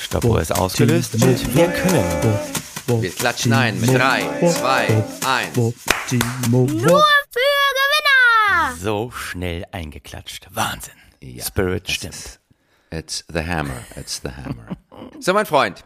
Stoppuhr ist ausgelöst und wir können. Wir klatschen ein mit drei, zwei, eins. Nur für Gewinner! So schnell eingeklatscht. Wahnsinn. Ja, Spirit stimmt. ist- It's the hammer, it's the hammer. So, mein Freund.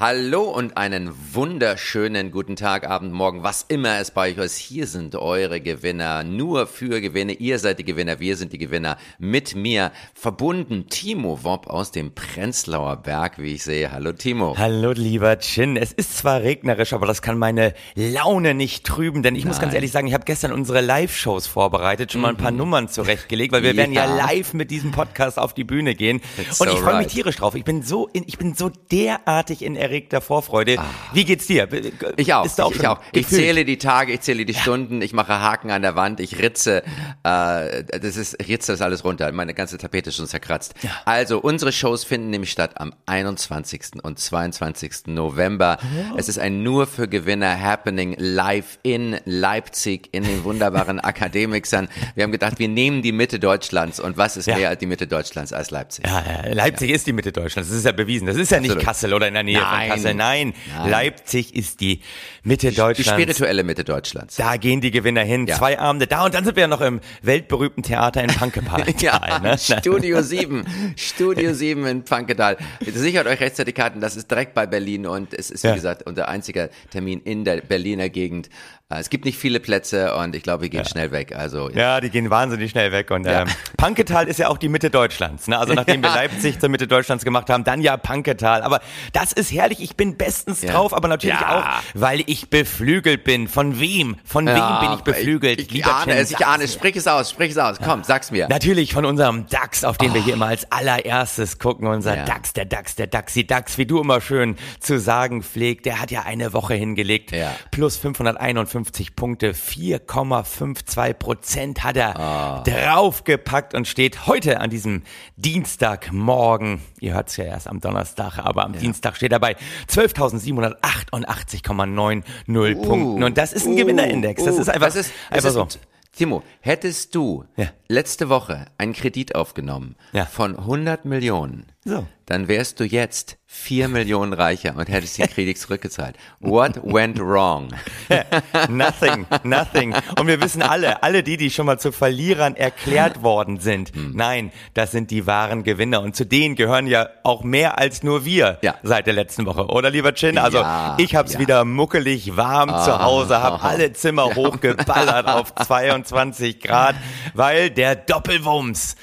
Hallo und einen wunderschönen guten Tag, Abend, Morgen, was immer es bei euch ist. Hier sind eure Gewinner, nur für Gewinne. Ihr seid die Gewinner, wir sind die Gewinner. Mit mir verbunden Timo Wopp aus dem Prenzlauer Berg, wie ich sehe. Hallo Timo. Hallo lieber Chin, es ist zwar regnerisch, aber das kann meine Laune nicht trüben, denn ich muss ganz Nein. ehrlich sagen, ich habe gestern unsere Live-Shows vorbereitet, schon mal ein paar Nummern zurechtgelegt, weil wir werden ja Mhm. Ja. live mit diesem Podcast auf die Bühne gehen. It's Und so ich freue mich tierisch drauf. Ich bin so in, ich bin so derartig in erregter Vorfreude. Wie geht's dir? Ah. Ich auch, Bist du auch ich, ich auch. Ich gefühlt? zähle die Tage, ich zähle die Stunden, ich mache Haken an der Wand, ich ritze, äh, das ist, ich ritze das alles runter, meine ganze Tapete ist schon zerkratzt. Also, unsere Shows finden nämlich statt am 21. und 22. November. Es ist ein nur für Gewinner Happening live in Leipzig in den wunderbaren Akademikern. Wir haben gedacht, wir nehmen die Mitte Deutschlands und was ist Ja. mehr als die Mitte Deutschlands als Leipzig? Ja, ja, Leipzig ist die Mitte Deutschlands. Das ist ja bewiesen. Das ist ja nicht Absolut. Kassel oder in der Nähe Nein. Von Kassel. Nein, Nein. Leipzig ist die Mitte Die Deutschlands. spirituelle Mitte Deutschlands. Da gehen die Gewinner hin, Ja. zwei Abende da und dann sind wir ja noch im weltberühmten Theater in Pankepark. Ja, ne? Studio 7. Studio 7 in Pankedal. Sichert euch rechtzeitig Karten, das ist direkt bei Berlin und es ist, wie Ja. gesagt, unser einziger Termin in der Berliner Gegend. Äh, Es gibt nicht viele Plätze und ich glaube, wir gehen schnell weg. Also, Ja, die gehen wahnsinnig schnell weg. Und Ja. ähm, Panketal ist ja auch die Mitte Deutschlands. Ne? Also nachdem wir Ja. Leipzig zur Mitte Deutschlands gemacht haben, dann ja Panketal. Aber das ist herrlich ehrlich, ich bin bestens ja. drauf, aber natürlich ja. auch, weil ich beflügelt bin. Von wem? Von ja, wem bin ich beflügelt? Ich, ich, Lieber ahne Chen, es, ich ahne es. Sprich es aus, sprich es aus. Komm, sag's mir. Natürlich von unserem DAX, auf den oh. wir hier immer als allererstes gucken. Unser DAX, der DAX, der DAXi DAX, wie du immer schön zu sagen pflegt, der hat ja eine Woche hingelegt. Plus 551 Punkte, 4,52 Prozent hat er oh. draufgepackt und steht heute an diesem Dienstagmorgen, ihr hört es ja erst am Donnerstag, aber am Dienstag steht er bei 12.788,90 uh, Punkten. Und das ist ein uh, Gewinnerindex. Das uh. ist einfach, das ist, einfach ist, so. Timo, hättest du ja. letzte Woche einen Kredit aufgenommen ja. von 100 Millionen, so. dann wärst du jetzt 4 Millionen reicher und hättest den Kredit zurückgezahlt. What went wrong? Nothing, nothing. Und wir wissen alle, alle die, die schon mal zu Verlierern erklärt worden sind, Hm. nein, das sind die wahren Gewinner. Und zu denen gehören ja auch mehr als nur wir Ja. seit der letzten Woche. Oder lieber Chin? Also Ja, ich hab's ja. wieder muckelig warm zu Hause, hab alle Zimmer hochgeballert auf 22 Grad, weil der Doppelwumms,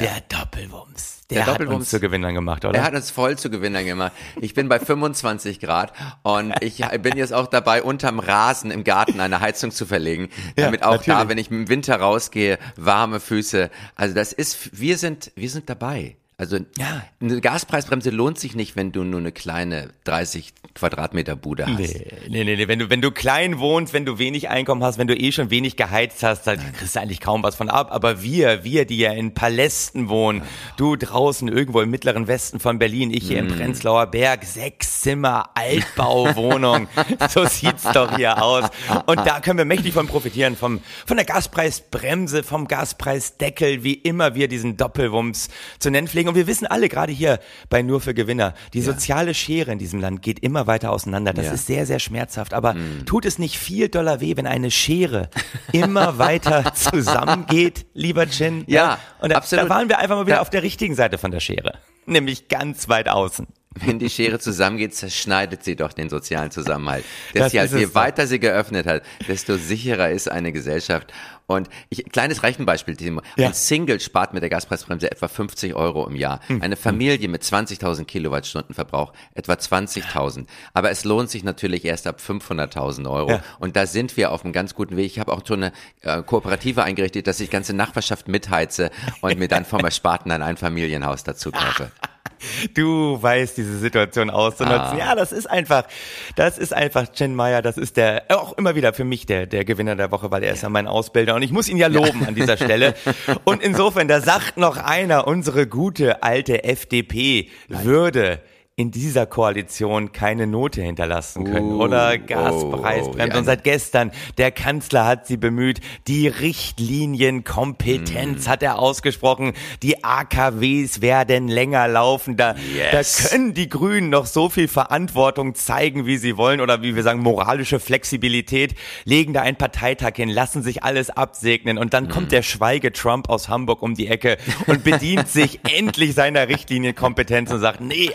der Doppelwumms, der, Der hat uns zu Gewinnern gemacht, oder? Er hat uns voll zu Gewinnern gemacht. Ich bin bei 25 Grad und ich bin jetzt auch dabei, unterm Rasen im Garten eine Heizung zu verlegen, Ja, damit auch da, natürlich. wenn ich im Winter rausgehe, warme Füße. Also das ist, wir sind, wir sind dabei. Also Ja. eine Gaspreisbremse lohnt sich nicht, wenn du nur eine kleine 30 Quadratmeter Bude hast. Nee, nee, nee, nee. Wenn du, wenn du klein wohnst, wenn du wenig Einkommen hast, wenn du eh schon wenig geheizt hast, dann kriegst du eigentlich kaum was von ab. Aber wir, wir, die ja in Palästen wohnen, du draußen irgendwo im mittleren Westen von Berlin, ich hier im Prenzlauer Berg, sechs Zimmer, Altbauwohnung. so sieht's doch hier aus. Und da können wir mächtig von profitieren, vom, von der Gaspreisbremse, vom Gaspreisdeckel, wie immer wir diesen Doppelwumms zu nennen pflegen. Und wir wissen alle, gerade hier bei Nur für Gewinner, die soziale Schere in diesem Land geht immer weiter auseinander. Das Ja. ist sehr, sehr schmerzhaft. Aber tut es nicht viel doller weh, wenn eine Schere immer weiter zusammengeht, lieber Chin? Ja, Und da, absolut. da waren wir einfach mal wieder Ja. auf der richtigen Seite von der Schere. Nämlich ganz weit außen. Wenn die Schere zusammengeht, zerschneidet sie doch den sozialen Zusammenhalt. Das Deshalb, ist es je weiter sie geöffnet hat, desto sicherer ist eine Gesellschaft. Und ich, kleines Rechenbeispiel, Timo. Ja. Ein Single spart mit der Gaspreisbremse etwa 50 Euro im Jahr. Hm. Eine Familie mit 20.000 Kilowattstunden Verbrauch etwa 20.000. Aber es lohnt sich natürlich erst ab 500.000 Euro. Ja. Und da sind wir auf einem ganz guten Weg. Ich habe auch schon eine äh, Kooperative eingerichtet, dass ich ganze Nachbarschaft mitheize und mir dann vom Ersparten ein Einfamilienhaus dazu kaufe. Du weißt diese Situation auszunutzen. Ah. Ja, das ist einfach, das ist einfach Chen Meyer, das ist der, auch immer wieder für mich der, der Gewinner der Woche, weil er ist ja mein Ausbilder und ich muss ihn ja loben an dieser Stelle. Und insofern, da sagt noch einer, unsere gute alte FDP würde in dieser Koalition keine Note hinterlassen können, Uh, oder? Gaspreisbremse. oh, Und seit gestern, der Kanzler hat sie bemüht, die Richtlinienkompetenz Mm. hat er ausgesprochen, die AKWs werden länger laufen, da, Yes. da können die Grünen noch so viel Verantwortung zeigen, wie sie wollen, oder wie wir sagen, moralische Flexibilität, legen da einen Parteitag hin, lassen sich alles absegnen und dann Mm. kommt der Schweige-Trump aus Hamburg um die Ecke und bedient sich endlich seiner Richtlinienkompetenz und sagt, nee,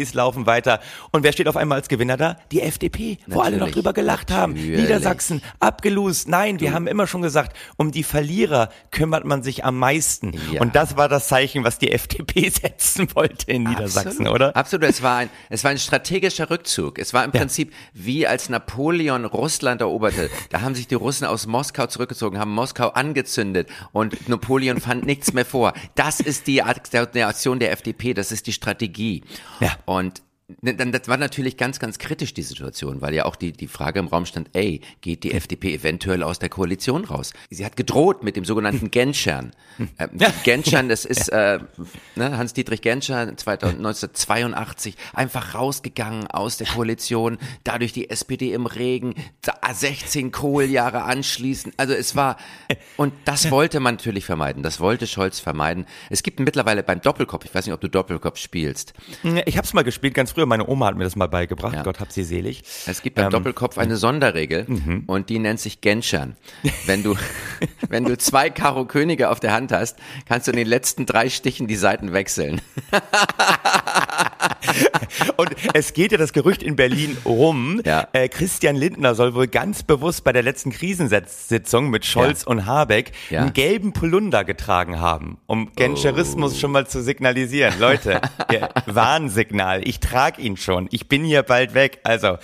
AKWs laufen weiter. Und wer steht auf einmal als Gewinner da? Die FDP, wo alle noch Natürlich. drüber gelacht haben. Natürlich. Niedersachsen, abgelust. Nein, wir haben immer schon gesagt, um die Verlierer kümmert man sich am meisten. Ja. Und das war das Zeichen, was die FDP setzen wollte in Niedersachsen, Absolut. oder? Absolut. Es war ein, es war ein strategischer Rückzug. Es war im Prinzip wie als Napoleon Russland eroberte. Da haben sich die Russen aus Moskau zurückgezogen, haben Moskau angezündet und Napoleon fand nichts mehr vor. Das ist die Aktion der FDP. Das ist die Strategie. Ja. Und das war natürlich ganz, ganz kritisch, die Situation, weil ja auch die, die Frage im Raum stand, ey, geht die FDP eventuell aus der Koalition raus? Sie hat gedroht mit dem sogenannten Genschern. Ähm, Genschern, das ist äh, ne, Hans-Dietrich Genscher 2000 1982 einfach rausgegangen aus der Koalition, dadurch die SPD im Regen, da 16 Kohljahre anschließend. Also es war, und das wollte man natürlich vermeiden, das wollte Scholz vermeiden. Es gibt mittlerweile beim Doppelkopf, ich weiß nicht, ob du Doppelkopf spielst, Ich habe es mal gespielt, ganz früher. Meine Oma hat mir das mal beigebracht. Ja. Gott hab sie selig. Es gibt beim Ähm, Doppelkopf eine Sonderregel und die nennt sich Genschern. Wenn du, wenn du zwei Karo Könige auf der Hand hast, kannst du in den letzten drei Stichen die Seiten wechseln. Und es geht ja das Gerücht in Berlin rum. Ja. Äh, Christian Lindner soll wohl ganz bewusst bei der letzten Krisensitzung mit Scholz Ja. und Habeck Ja. einen gelben Polunder getragen haben, um Genscherismus schon mal zu signalisieren. Leute, Warnsignal. Ich trage ihn schon. Ich bin hier bald weg. Also.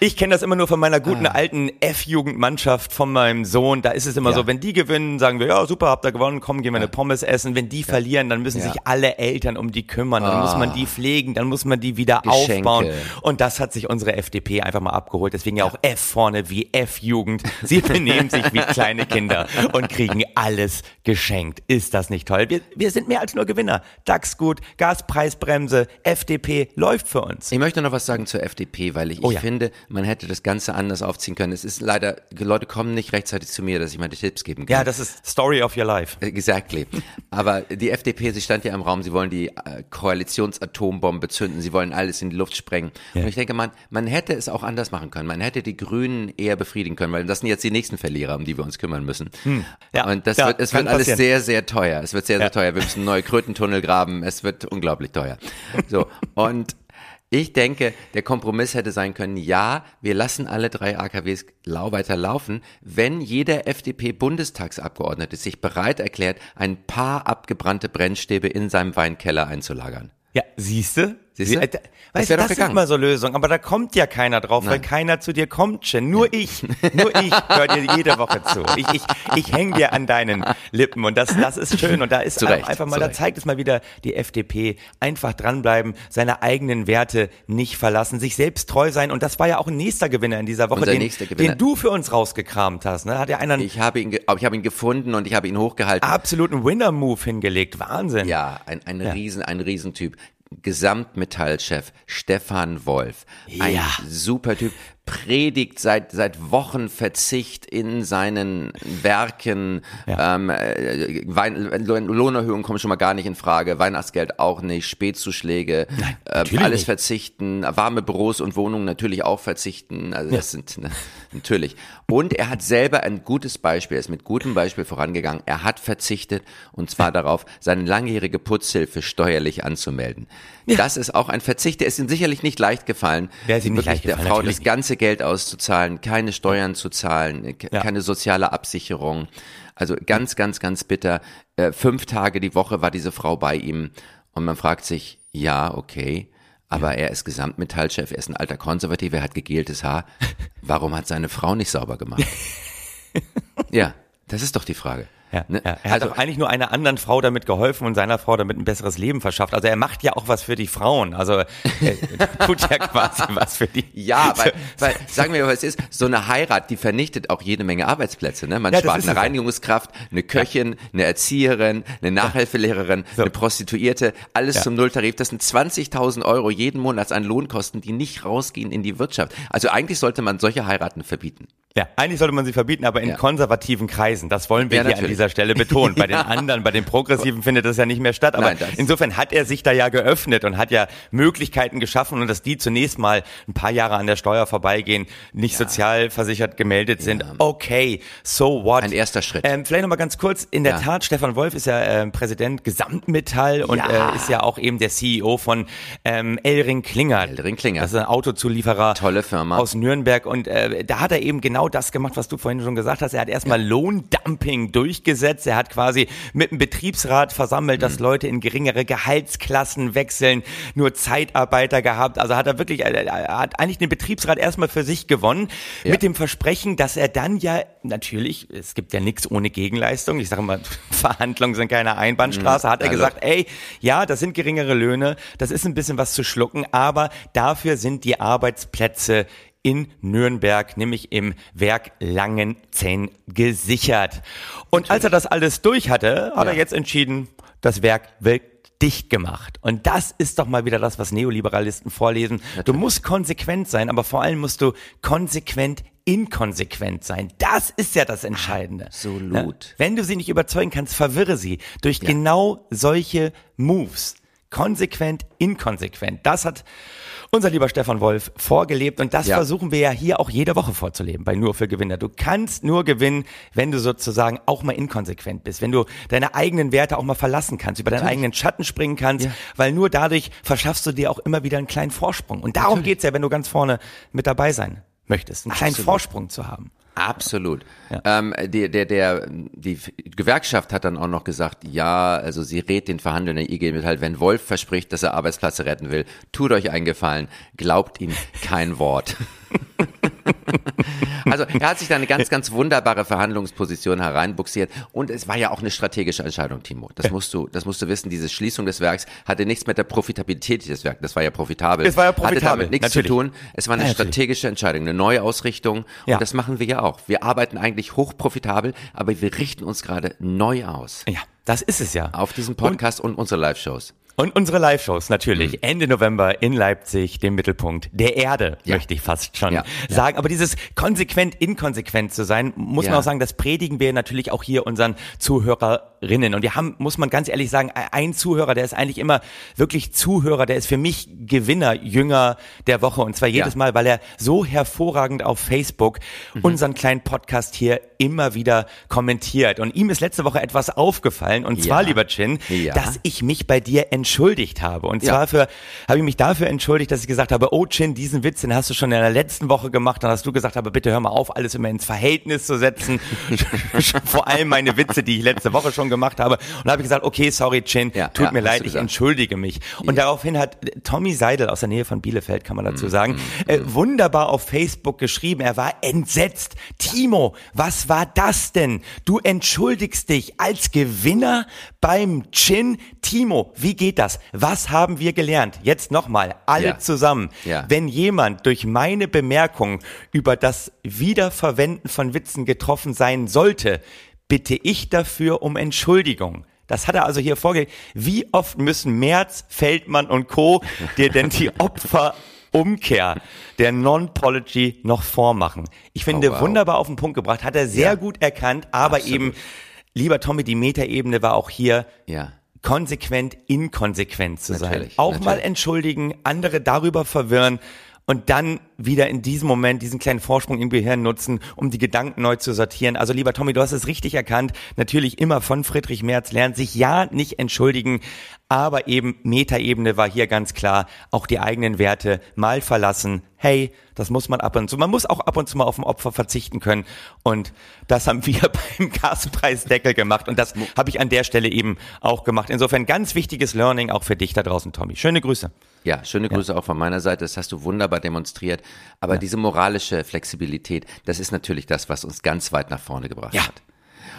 Ich kenne das immer nur von meiner guten alten F-Jugendmannschaft von meinem Sohn. Da ist es immer Ja. so, wenn die gewinnen, sagen wir, ja super, habt ihr gewonnen, komm, gehen wir eine Pommes essen. Wenn die verlieren, dann müssen Ja. sich alle Eltern um die kümmern. Dann muss man die pflegen, dann muss man die wieder Geschenke. aufbauen. Und das hat sich unsere FDP einfach mal abgeholt. Deswegen ja auch F vorne wie F-Jugend. Sie benehmen sich wie kleine Kinder und kriegen alles geschenkt. Ist das nicht toll? Wir, wir sind mehr als nur Gewinner. DAX gut, Gaspreisbremse, FDP läuft für uns. Ich möchte noch was sagen zur FDP, weil ich, Oh ich ja. finde, man hätte das Ganze anders aufziehen können. Es ist leider, Leute kommen nicht rechtzeitig zu mir, dass ich meine Tipps geben kann. Ja, das ist Story of your life. Exactly. Aber die FDP, sie stand ja im Raum, sie wollen die äh, Koalitionsatombombe zünden, sie wollen alles in die Luft sprengen. Und ich denke, man, man hätte es auch anders machen können. Man hätte die Grünen eher befriedigen können, weil das sind jetzt die nächsten Verlierer, um die wir uns kümmern müssen. Hm. Ja, Und das ja, wird, es wird alles passieren. sehr, sehr teuer. Es wird sehr, sehr Ja. teuer. Wir müssen neue Krötentunnel graben. Es wird unglaublich teuer. So. Und ich denke, der Kompromiss hätte sein können, ja, wir lassen alle drei AKWs lau weiter laufen, wenn jeder FDP-Bundestagsabgeordnete sich bereit erklärt, ein paar abgebrannte Brennstäbe in seinem Weinkeller einzulagern. Ja, siehste? Siehste? Sie- äh, Das Weißt du, wär doch das gegangen. mal so Lösungen, aber da kommt ja keiner drauf, weil keiner zu dir kommt, Chen. Nur ich, nur ich höre dir jede Woche zu. Ich, ich, ich häng dir an deinen Lippen und das, das ist schön und da ist Recht, einfach mal, da zeigt es mal wieder die FDP, einfach dranbleiben, seine eigenen Werte nicht verlassen, sich selbst treu sein und das war ja auch ein nächster Gewinner in dieser Woche, den, den du für uns rausgekramt hast, ne? Hat ja einer einen Ich habe ihn, ich habe ihn gefunden und ich habe ihn hochgehalten. absoluten Winner-Move hingelegt. Wahnsinn. Ja, ein, ein Riesen, ein Riesentyp. Gesamtmetallchef Stefan Wolf. Ein Ja. super Typ. Predigt seit, seit Wochen Verzicht in seinen Werken. Ja. Ähm, äh, Wein, Lohnerhöhungen kommen schon mal gar nicht in Frage. Weihnachtsgeld auch nicht. Spätzuschläge. ähm, natürlich alles nicht. verzichten. Warme Büros und Wohnungen natürlich auch verzichten. Also das sind, ne, natürlich. Und er hat selber ein gutes Beispiel, er ist mit gutem Beispiel vorangegangen. Er hat verzichtet und zwar darauf, seine langjährige Putzhilfe steuerlich anzumelden. Das ist auch ein Verzicht, der ist ihm sicherlich nicht leicht gefallen. Es ihm nicht leicht der gefallen, Frau natürlich das ganze Geld auszuzahlen, keine Steuern zu zahlen, ke- Ja. keine soziale Absicherung. Also ganz, ganz, ganz bitter. Äh, fünf Tage die Woche war diese Frau bei ihm und man fragt sich, ja, okay, aber er ist Gesamtmetallchef, er ist ein alter Konservativer, er hat gegeltes Haar. Warum hat seine Frau nicht sauber gemacht? ja, das ist doch die Frage. Ja, Ne? ja. Er hat Also doch eigentlich nur einer anderen Frau damit geholfen und seiner Frau damit ein besseres Leben verschafft. Also er macht ja auch was für die Frauen. Also er tut ja quasi was für die. Ja, weil, weil sagen wir mal, was es ist, so eine Heirat, die vernichtet auch jede Menge Arbeitsplätze. Ne? Man Ja, spart eine. Reinigungskraft, eine Köchin, eine Erzieherin, eine Nachhilfelehrerin, So. eine Prostituierte, alles zum Nulltarif. Das sind 20.000 Euro jeden Monat an Lohnkosten, die nicht rausgehen in die Wirtschaft. Also eigentlich sollte man solche Heiraten verbieten. Ja, eigentlich sollte man sie verbieten, aber in Ja. konservativen Kreisen. Das wollen wir Ja, hier an dieser Stelle betonen. Bei den anderen, bei den Progressiven findet das ja nicht mehr statt. Aber Nein, insofern hat er sich da ja geöffnet und hat ja Möglichkeiten geschaffen und dass die zunächst mal ein paar Jahre an der Steuer vorbeigehen, nicht sozialversichert gemeldet sind. Okay, so what? Ein erster Schritt. Ähm, vielleicht noch mal ganz kurz. In der Ja. Tat, Stefan Wolf ist ja ähm, Präsident Gesamtmetall und Ja. äh, ist ja auch eben der CEO von ähm, Elring Klinger. Elring Klinger. Das ist ein Autozulieferer. Tolle Firma. Aus Nürnberg und äh, da hat er eben genau das gemacht, was du vorhin schon gesagt hast. Er hat erstmal Lohndumping durchgesetzt. Er hat quasi mit dem Betriebsrat versammelt, Mhm. dass Leute in geringere Gehaltsklassen wechseln, nur Zeitarbeiter gehabt. Also hat er wirklich, äh, er hat eigentlich den Betriebsrat erstmal für sich gewonnen, Ja. mit dem Versprechen, dass er dann ja natürlich, es gibt ja nichts ohne Gegenleistung. Ich sage mal, Verhandlungen sind keine Einbahnstraße. Hat er Also- gesagt, ey, ja, das sind geringere Löhne, das ist ein bisschen was zu schlucken, aber dafür sind die Arbeitsplätze in Nürnberg, nämlich im Werk Langenzenn, gesichert. Und als er das alles durch hatte, hat Ja. er jetzt entschieden, das Werk wird dicht gemacht. Und das ist doch mal wieder das, was Neoliberalisten vorlesen. Du musst konsequent sein, aber vor allem musst du konsequent inkonsequent sein. Das ist ja das Entscheidende. Absolut. Wenn du sie nicht überzeugen kannst, verwirre sie durch genau solche Moves. Konsequent, inkonsequent. Das hat unser lieber Stefan Wolf vorgelebt und das Ja. versuchen wir ja hier auch jede Woche vorzuleben bei Nur für Gewinner. Du kannst nur gewinnen, wenn du sozusagen auch mal inkonsequent bist, wenn du deine eigenen Werte auch mal verlassen kannst, über deinen eigenen Schatten springen kannst, Ja. weil nur dadurch verschaffst du dir auch immer wieder einen kleinen Vorsprung. Und darum geht's ja, wenn du ganz vorne mit dabei sein möchtest, einen kleinen Absolut. Vorsprung zu haben. Absolut. Ähm, die, der, der, die Gewerkschaft hat dann auch noch gesagt, ja, also sie rät den Verhandelnden der IG Metall, wenn Wolf verspricht, dass er Arbeitsplätze retten will, tut euch einen Gefallen, glaubt ihm kein Wort. also er hat sich da eine ganz, ganz wunderbare Verhandlungsposition hereinbuxiert und es war ja auch eine strategische Entscheidung, Timo. Das musst du, das musst du wissen. Diese Schließung des Werks hatte nichts mit der Profitabilität des Werks. Das war ja profitabel. Es war ja Hatte profitabel, damit nichts natürlich. zu tun. Es war eine Ja, strategische Entscheidung, eine neue Ausrichtung. Ja. Und das machen wir ja auch. Wir arbeiten eigentlich hochprofitabel, aber wir richten uns gerade neu aus. Ja, das ist es ja. Auf diesen Podcast und, unsere Live-Shows. Und unsere Live-Shows natürlich. Mhm. Ende November in Leipzig, dem Mittelpunkt der Erde, Ja. möchte ich fast schon Ja. sagen. Aber dieses konsequent inkonsequent zu sein, muss Ja. man auch sagen, das predigen wir natürlich auch hier unseren Zuhörerinnen. Und wir haben, muss man ganz ehrlich sagen, ein Zuhörer, der ist eigentlich immer wirklich Zuhörer, der ist für mich Gewinner, Jünger der Woche. Und zwar jedes Ja. Mal, weil er so hervorragend auf Facebook Mhm. unseren kleinen Podcast hier immer wieder kommentiert. Und ihm ist letzte Woche etwas aufgefallen. Und zwar, Ja. lieber Chin, Ja. dass ich mich bei dir entschuldigt habe. Und Ja. zwar für, habe ich mich dafür entschuldigt, dass ich gesagt habe, oh Chin, diesen Witz, den hast du schon in der letzten Woche gemacht. Dann hast du gesagt, aber bitte hör mal auf, alles immer ins Verhältnis zu setzen. Vor allem meine Witze, die ich letzte Woche schon gemacht habe. Und da habe ich gesagt, okay, sorry Chin, Ja, tut ja, mir leid, ich entschuldige mich. Und daraufhin hat Tommy Seidel aus der Nähe von Bielefeld, kann man dazu Mhm, sagen, äh, wunderbar auf Facebook geschrieben. Er war entsetzt. Timo, was war das denn? Du entschuldigst dich als Gewinner beim Chin. Timo, wie geht das? Was haben wir gelernt? Jetzt nochmal, alle Ja. zusammen. Ja. Wenn jemand durch meine Bemerkung über das Wiederverwenden von Witzen getroffen sein sollte, bitte ich dafür um Entschuldigung. Das hat er also hier vorgelegt. Wie oft müssen Merz, Feldmann und Co. dir denn die Opferumkehr der Non-Pology noch vormachen? Ich finde, Oh, wow. wunderbar auf den Punkt gebracht, hat er sehr Ja. gut erkannt, aber Absolut. eben, lieber Tommy, die Metaebene war auch hier Ja. konsequent inkonsequent zu sein. Natürlich, Auch mal natürlich. entschuldigen, andere darüber verwirren und dann wieder in diesem Moment diesen kleinen Vorsprung im Gehirn nutzen, um die Gedanken neu zu sortieren. Also lieber Tommy, du hast es richtig erkannt. Natürlich immer von Friedrich Merz lernt sich ja nicht entschuldigen, aber eben Metaebene war hier ganz klar, auch die eigenen Werte mal verlassen. Hey, das muss man ab und zu. Man muss auch ab und zu mal auf ein Opfer verzichten können. Und das haben wir beim Gaspreisdeckel gemacht. Und das habe ich an der Stelle eben auch gemacht. Insofern ganz wichtiges Learning auch für dich da draußen, Tommy. Schöne Grüße. Ja, schöne Grüße auch von meiner Seite. Das hast du wunderbar demonstriert. Aber diese moralische Flexibilität, das ist natürlich das, was uns ganz weit nach vorne gebracht Ja. hat.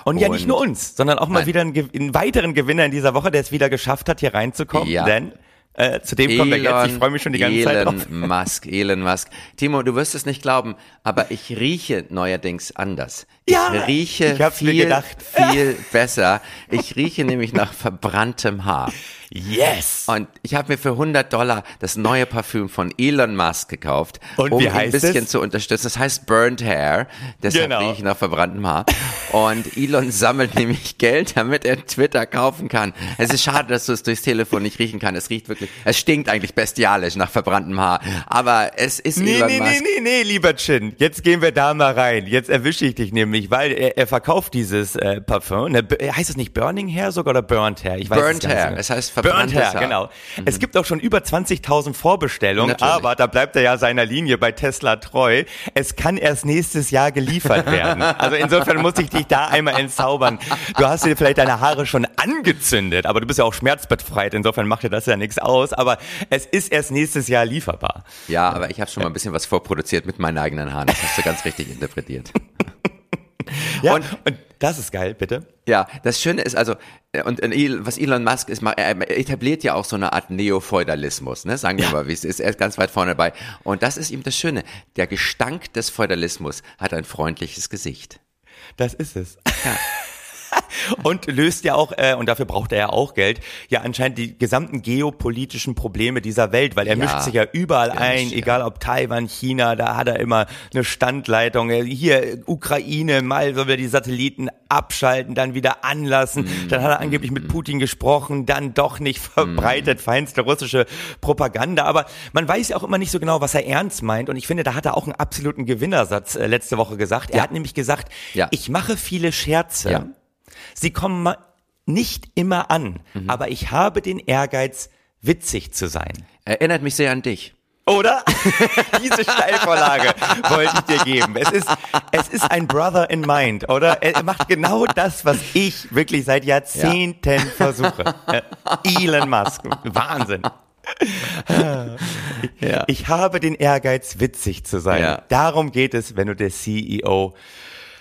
Und, ja nicht nur uns, sondern auch mal Nein. wieder einen, einen weiteren Gewinner in dieser Woche, der es wieder geschafft hat, hier reinzukommen. Ja. Denn äh, zu dem kommen wir jetzt. Ich freue mich schon die ganze Zeit Elon drauf. Musk, Elon Musk. Timo, du wirst es nicht glauben, aber ich rieche neuerdings anders. Ja, ich rieche ich viel, gedacht. viel besser. Ich rieche nämlich nach verbranntem Haar. Yes! Und ich habe mir für 100 Dollar das neue Parfüm von Elon Musk gekauft, Und um ein bisschen es? zu unterstützen. Das heißt Burnt Hair, deshalb Genau. rieche ich nach verbranntem Haar. Und Elon sammelt nämlich Geld, damit er Twitter kaufen kann. Es ist schade, dass du es durchs Telefon nicht riechen kannst. Es riecht wirklich, es stinkt eigentlich bestialisch nach verbranntem Haar. Aber es ist Nee, Elon nee, Musk. nee, nee, nee, lieber Chin. Jetzt gehen wir da mal rein. Jetzt erwische ich dich nämlich, weil er, er verkauft dieses äh, Parfum. Ne, heißt es nicht Burning Hair sogar oder Burnt Hair? Ich weiß Burnt es Hair. genau. Es heißt Burnt verbranntes Hair, Haar. genau. Es gibt auch schon über 20.000 Vorbestellungen, Natürlich. aber da bleibt er ja seiner Linie bei Tesla treu. Es kann erst nächstes Jahr geliefert werden. Also insofern muss ich dich da einmal entzaubern. Du hast dir vielleicht deine Haare schon angezündet, aber du bist ja auch schmerzbefreit. Insofern macht dir das ja nichts aus. Aber es ist erst nächstes Jahr lieferbar. Ja, aber ich habe schon mal ein bisschen was vorproduziert mit meinen eigenen Haaren. Das hast du ganz richtig interpretiert. Ja, Und- und, das ist geil, bitte. Ja, das Schöne ist also, äh, und äh, was Elon Musk ist, er etabliert ja auch so eine Art Neofeudalismus, ne? Sagen wir mal, wie es ist. Er ist ganz weit vorne dabei. Und das ist ihm das Schöne. Der Gestank des Feudalismus hat ein freundliches Gesicht. Das ist es. Und löst ja auch, äh, und dafür braucht er ja auch Geld, ja anscheinend die gesamten geopolitischen Probleme dieser Welt, weil er Ja. mischt sich ja überall ein, mischt, ja. egal ob Taiwan, China, da hat er immer eine Standleitung. Hier Ukraine, mal soll er die Satelliten abschalten, dann wieder anlassen. Mhm. Dann hat er angeblich mit Putin gesprochen, dann doch nicht verbreitet, feinste russische Propaganda. Aber man weiß ja auch immer nicht so genau, was er ernst meint. Und ich finde, da hat er auch einen absoluten Gewinnersatz äh, letzte Woche gesagt. Er Ja. hat nämlich gesagt, Ja. ich mache viele Scherze. Ja. Sie kommen nicht immer an, Mhm. aber ich habe den Ehrgeiz, witzig zu sein. Erinnert mich sehr an dich. Oder? Diese Steilvorlage wollte ich dir geben. Es ist, es ist ein Brother in Mind, oder? Er macht genau das, was ich wirklich seit Jahrzehnten versuche. Äh, Elon Musk. Wahnsinn. Ja. Ich habe den Ehrgeiz, witzig zu sein. Ja. Darum geht es, wenn du der CEO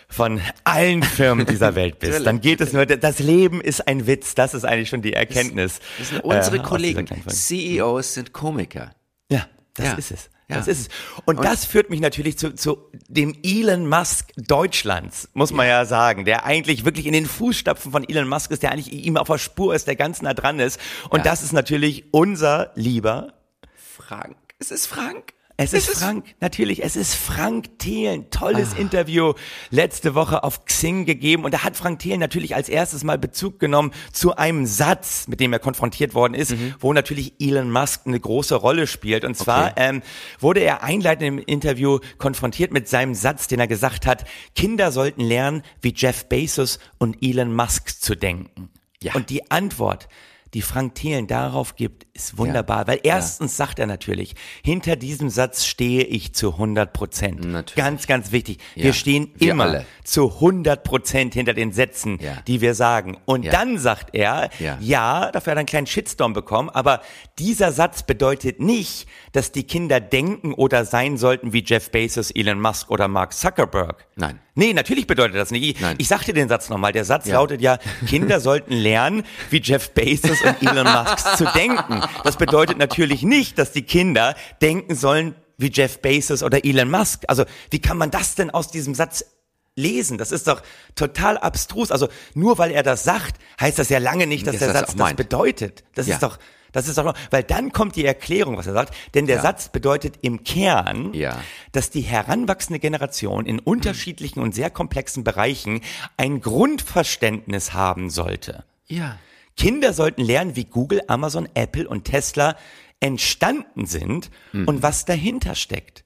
von allen Firmen dieser Welt bist. Dann geht es nur, das Leben ist ein Witz. Das ist eigentlich schon die Erkenntnis. Das sind unsere äh, Kollegen. CEOs sind Komiker. Ja, das Ja. ist es. Ja. Das ist es. Und, das führt mich natürlich zu, zu dem Elon Musk Deutschlands, muss man ja sagen, der eigentlich wirklich in den Fußstapfen von Elon Musk ist, der eigentlich ihm auf der Spur ist, der ganz nah dran ist. Und Ja. das ist natürlich unser lieber Frank. Es ist Frank. Es ist Frank, natürlich, es ist Frank Thelen. Tolles Interview letzte Woche auf Xing gegeben und da hat Frank Thelen natürlich als erstes mal Bezug genommen zu einem Satz, mit dem er konfrontiert worden ist, wo natürlich Elon Musk eine große Rolle spielt. Und zwar Okay. ähm, wurde er einleitend im Interview konfrontiert mit seinem Satz, den er gesagt hat, Kinder sollten lernen, wie Jeff Bezos und Elon Musk zu denken. Ja. Und die Antwort, die Frank Thelen darauf gibt, ist wunderbar, weil erstens sagt er natürlich, hinter diesem Satz stehe ich zu 100 Prozent. Natürlich. Ganz, ganz wichtig. Ja, Wir stehen wir immer alle. zu 100 Prozent hinter den Sätzen, Ja. die wir sagen. Und Ja. dann sagt er, Ja. ja. dafür hat er einen kleinen Shitstorm bekommen, aber dieser Satz bedeutet nicht, dass die Kinder denken oder sein sollten wie Jeff Bezos, Elon Musk oder Mark Zuckerberg. Nein. Nee, natürlich bedeutet das nicht. Ich, Nein. ich sag dir den Satz nochmal. Der Satz Ja. lautet ja, Kinder sollten lernen, wie Jeff Bezos und Elon Musk zu denken. Das bedeutet natürlich nicht, dass die Kinder denken sollen wie Jeff Bezos oder Elon Musk. Also wie kann man das denn aus diesem Satz lesen? Das ist doch total abstrus. Also nur weil er das sagt, heißt das ja lange nicht, dass Dass der er das Satz das bedeutet. Das Ja. ist doch, das ist doch, weil dann kommt die Erklärung, was er sagt. Denn der Ja. Satz bedeutet im Kern, Ja. dass die heranwachsende Generation in unterschiedlichen und sehr komplexen Bereichen ein Grundverständnis haben sollte. Ja. Kinder sollten lernen, wie Google, Amazon, Apple und Tesla entstanden sind Mhm. und was dahinter steckt.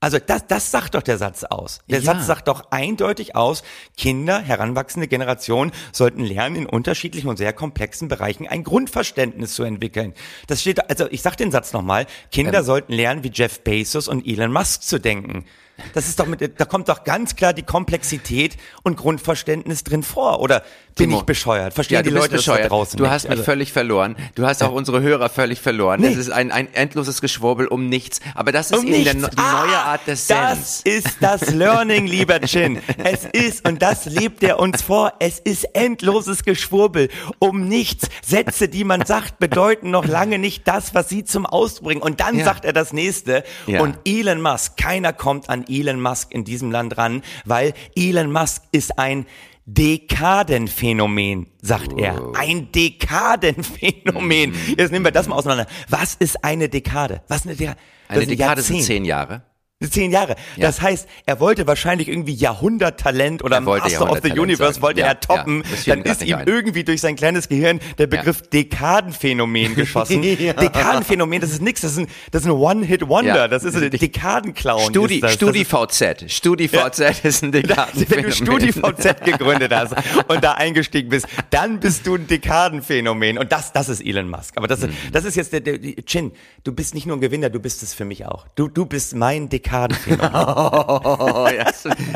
Also das, das sagt doch der Satz aus. Der Ja. Satz sagt doch eindeutig aus, Kinder, heranwachsende Generation sollten lernen, in unterschiedlichen und sehr komplexen Bereichen ein Grundverständnis zu entwickeln. Das steht, also ich sag den Satz nochmal, Kinder Ähm. sollten lernen, wie Jeff Bezos und Elon Musk zu denken. Das ist doch mit, da kommt doch ganz klar die Komplexität und Grundverständnis drin vor. Oder bin Timo. ich bescheuert? Verstehen Ja, die Leute das da bescheuert. draußen? Du hast mich Also- völlig verloren. Du hast auch unsere Hörer völlig verloren. Nee. Es ist ein, ein endloses Geschwurbel um nichts. Aber das ist Um eben der, die neue Ah, Art des Das Sens. ist das Learning, lieber Chin. Es ist, und das lebt er uns vor, es ist endloses Geschwurbel um nichts. Sätze, die man sagt, bedeuten noch lange nicht das, was sie zum Ausdruck bringen. Und dann Ja. sagt er das nächste. Ja. Und Elon Musk, keiner kommt an Elon Musk in diesem Land ran, weil Elon Musk ist ein Dekadenphänomen, sagt er. Ein Dekadenphänomen. Mhm. Jetzt nehmen wir das mal auseinander. Was ist eine Dekade? Was ist eine Dekade? Eine Dekade sind zehn Jahre. Zehn Jahre. Das heißt, er wollte wahrscheinlich irgendwie Jahrhunderttalent oder Er Master of the Universe sagen. wollte Ja, er toppen. ja, Dann ist ihm ein. irgendwie durch sein kleines Gehirn der Begriff Dekadenphänomen geschossen. Dekadenphänomen, das ist nix. Das ist ein, das ist ein One-Hit-Wonder. Ja. Das ist ein Dekadenclown. Studi, ist das. Studi Das VZ. Studi VZ ist ein ist, Dekaden. wenn du StudiVZ gegründet hast und da eingestiegen bist, dann bist du ein Dekadenphänomen. Und das, das ist Elon Musk. Aber das, ist, das ist jetzt der, der Chin. Du bist nicht nur ein Gewinner, du bist es für mich auch. Du, du bist mein Dekadenphänomen. Oh, ja,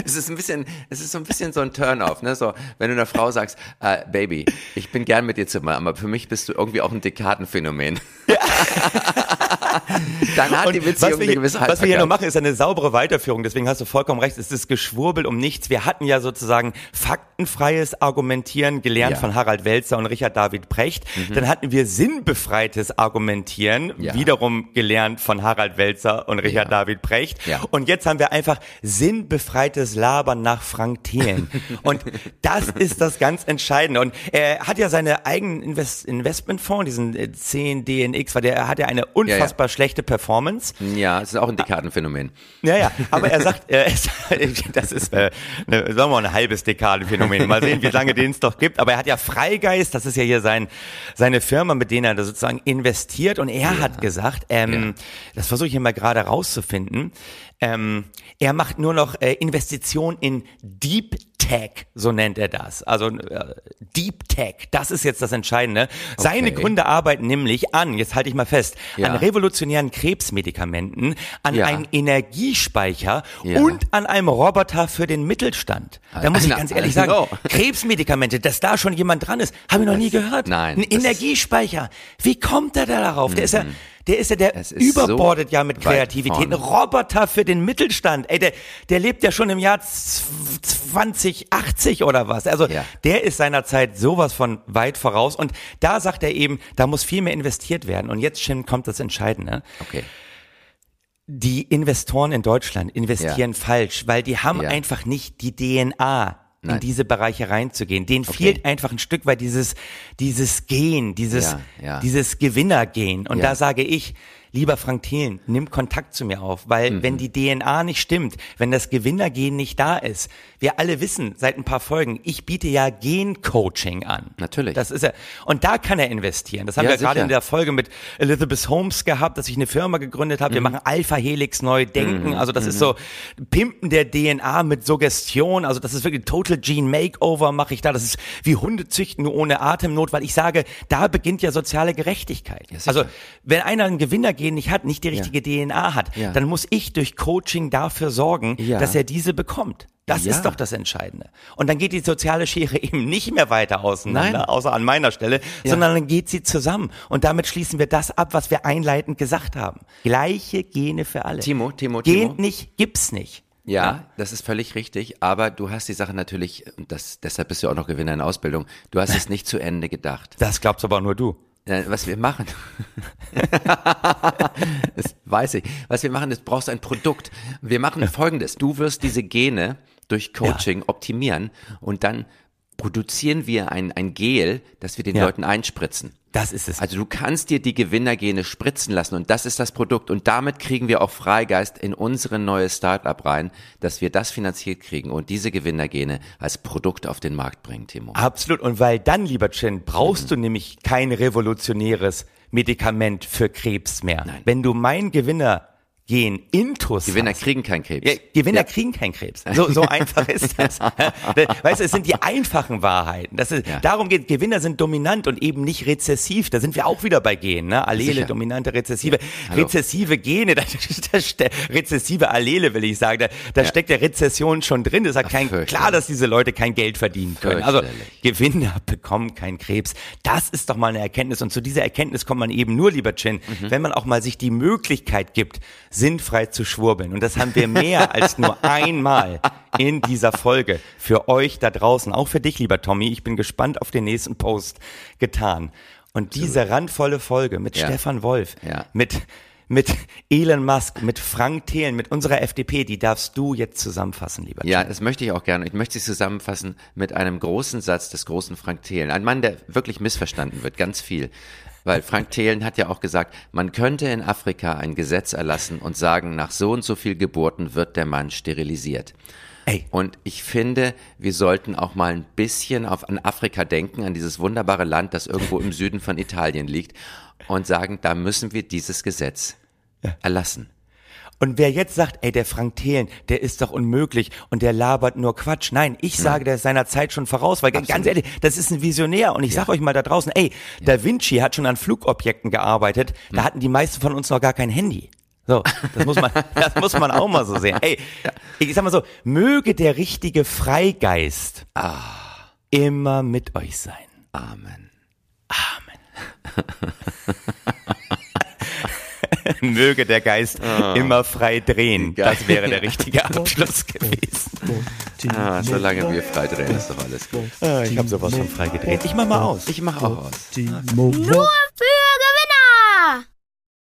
es ist- ein bisschen, es ist so ein bisschen so ein Turn-off, ne? So, wenn du einer Frau sagst, äh, Baby, ich bin gern mit dir zusammen, aber für mich bist du irgendwie auch ein Dekadenphänomen. Dann hat die Beziehung was wir, eine gewisse hier, was wir hier noch Haltbarkeit. machen, ist eine saubere Weiterführung. Deswegen hast du vollkommen recht. Es ist Geschwurbel um nichts. Wir hatten ja sozusagen faktenfreies Argumentieren gelernt Ja. Mhm. von Harald Welzer und Richard David Precht. Dann hatten wir sinnbefreites Argumentieren, Ja. wiederum gelernt von Harald Welzer und Richard Ja. David Precht. Ja. Und jetzt haben wir einfach sinnbefreites Labern nach Frank Thelen. und das ist das ganz Entscheidende. Und er hat ja seine eigenen Invest Investmentfonds, diesen äh, 10DNX, weil der er hat ja eine unfassbar schlechte Performance. Ja, es ist auch ein Dekadenphänomen. Ja, ja, aber er sagt, äh, das ist, äh, ne, sagen wir mal, ein halbes Dekadenphänomen. Mal sehen, wie lange den es doch gibt. Aber er hat ja Freigeist, das ist ja hier sein, seine Firma, mit denen er da sozusagen investiert. Und er hat gesagt, ähm, das versuche ich hier mal gerade rauszufinden, ähm, er macht nur noch äh, Investitionen in Deep Tech, so nennt er das. Also äh, Deep Tech, das ist jetzt das Entscheidende. Seine Okay. Gründe arbeiten nämlich an, jetzt halte ich mal fest, Ja. an revolutionären Krebsmedikamenten, an Ja. einen Energiespeicher Ja. und an einem Roboter für den Mittelstand. Da muss ich Na, ganz ehrlich sagen, no. Krebsmedikamente, dass da schon jemand dran ist, habe ich noch nie gehört. nein, Ein Energiespeicher. Wie kommt er da darauf? Der ist ja, der ist ja, der ist so überbordet ja mit Kreativität. Ein. Roboter für den Mittelstand. Ey, der, der lebt ja schon im Jahr z- 2080 oder was. Also Ja. der ist seiner Zeit sowas von weit voraus. Und da sagt er eben, da muss viel mehr investiert werden. Und jetzt, Shin, kommt das Entscheidende Okay. die Investoren in Deutschland investieren falsch, weil die haben Ja. einfach nicht die DNA in Nein. diese Bereiche reinzugehen. Denen fehlt einfach ein Stück weit dieses, dieses Gen, dieses, Ja, ja. dieses Gewinnergen. Und Ja. da sage ich, lieber Frank Thelen, nimm Kontakt zu mir auf, weil Mhm. wenn die DNA nicht stimmt, wenn das Gewinnergen nicht da ist, wir alle wissen seit ein paar Folgen, ich biete ja Gen-Coaching an. Natürlich. Das ist er. Und da kann er investieren. Das haben Ja, wir gerade sicher. in der Folge mit Elizabeth Holmes gehabt, dass ich eine Firma gegründet habe. Wir Mhm. machen Alpha Helix neu denken. Also das ist so Pimpen der DNA mit Suggestion. Also das ist wirklich Total Gene Makeover mache ich da. Das ist wie Hunde züchten nur ohne Atemnot, weil ich sage, da beginnt ja soziale Gerechtigkeit. sicher. also wenn einer ein Gewinnergen nicht hat, nicht die richtige DNA hat, Ja. dann muss ich durch Coaching dafür sorgen, Ja. dass er diese bekommt. Das Ja. ist doch das Entscheidende. Und dann geht die soziale Schere eben nicht mehr weiter auseinander, Nein. außer an meiner Stelle, Ja. sondern dann geht sie zusammen. Und damit schließen wir das ab, was wir einleitend gesagt haben. Gleiche Gene für alle. Timo, Timo, Geht Timo. nicht, gibt's nicht. Ja, das ist völlig richtig, aber du hast die Sache natürlich, und das, deshalb bist du auch noch Gewinner in Ausbildung, du hast es nicht zu Ende gedacht. Das glaubst aber nur du. Was wir machen, das weiß ich, was wir machen, ist, du brauchst ein Produkt. Wir machen folgendes, du wirst diese Gene durch Coaching optimieren und dann produzieren wir ein, ein Gel, das wir den Ja. Leuten einspritzen. Das ist es. Also du kannst dir die Gewinnergene spritzen lassen und das ist das Produkt und damit kriegen wir auch Freigeist in unsere neue Startup rein, dass wir das finanziert kriegen und diese Gewinnergene als Produkt auf den Markt bringen, Timo. Absolut. Und weil dann, lieber Chin, brauchst du nämlich kein revolutionäres Medikament für Krebs mehr. Nein. Wenn du mein Gewinner Gen Intus Gewinner hast. kriegen keinen Krebs. Ja, Gewinner Ja. kriegen keinen Krebs. So, so einfach ist das. weißt du, es sind die einfachen Wahrheiten. Das ist, Ja. Darum geht, Gewinner sind dominant und eben nicht rezessiv. Da sind wir auch wieder bei Genen, ne? Allele, Sicher. dominante, rezessive. Rezessive Gene, da, da, rezessive Allele will ich sagen, da, da steckt der Rezession schon drin. Das hat kein, klar, dass diese Leute kein Geld verdienen können. Also. Gewinner bekommen keinen Krebs. Das ist doch mal eine Erkenntnis. Und zu dieser Erkenntnis kommt man eben nur, lieber Chin, Mhm. wenn man auch mal sich die Möglichkeit gibt, sinnfrei zu schwurbeln. Und das haben wir mehr als nur einmal in dieser Folge für euch da draußen, auch für dich, lieber Tommy. Ich bin gespannt auf den nächsten Post getan. Und diese randvolle Folge mit Ja. Stefan Wolf, Ja. mit mit Elon Musk, mit Frank Thelen, mit unserer FDP, die darfst du jetzt zusammenfassen, lieber Ja, das möchte ich auch gerne. Ich möchte es zusammenfassen mit einem großen Satz des großen Frank Thelen. Ein Mann, der wirklich missverstanden wird, ganz viel. Weil Frank Thelen hat ja auch gesagt, man könnte in Afrika ein Gesetz erlassen und sagen, nach so und so viel Geburten wird der Mann sterilisiert. Ey. Und ich finde, wir sollten auch mal ein bisschen auf, an Afrika denken, an dieses wunderbare Land, das irgendwo im Süden von Italien liegt, und sagen, da müssen wir dieses Gesetz erlassen. Und wer jetzt sagt, ey, der Frank Thelen, der ist doch unmöglich und der labert nur Quatsch. Nein, ich sage, der ist seiner Zeit schon voraus, weil ganz ehrlich, das ist ein Visionär. Und ich sag euch mal da draußen, ey, Da Vinci hat schon an Flugobjekten gearbeitet, da hatten die meisten von uns noch gar kein Handy. So, das muss man, das muss man auch mal so sehen. Ey, ich sag mal so, möge der richtige Freigeist immer mit euch sein. Amen. Möge der Geist immer frei drehen. Das wäre der richtige Abschluss gewesen. Ah, solange wir frei drehen, ist doch alles gut. Ah, ich habe sowas von frei gedreht. Ich mach mal aus. Ich mache auch aus. Nur für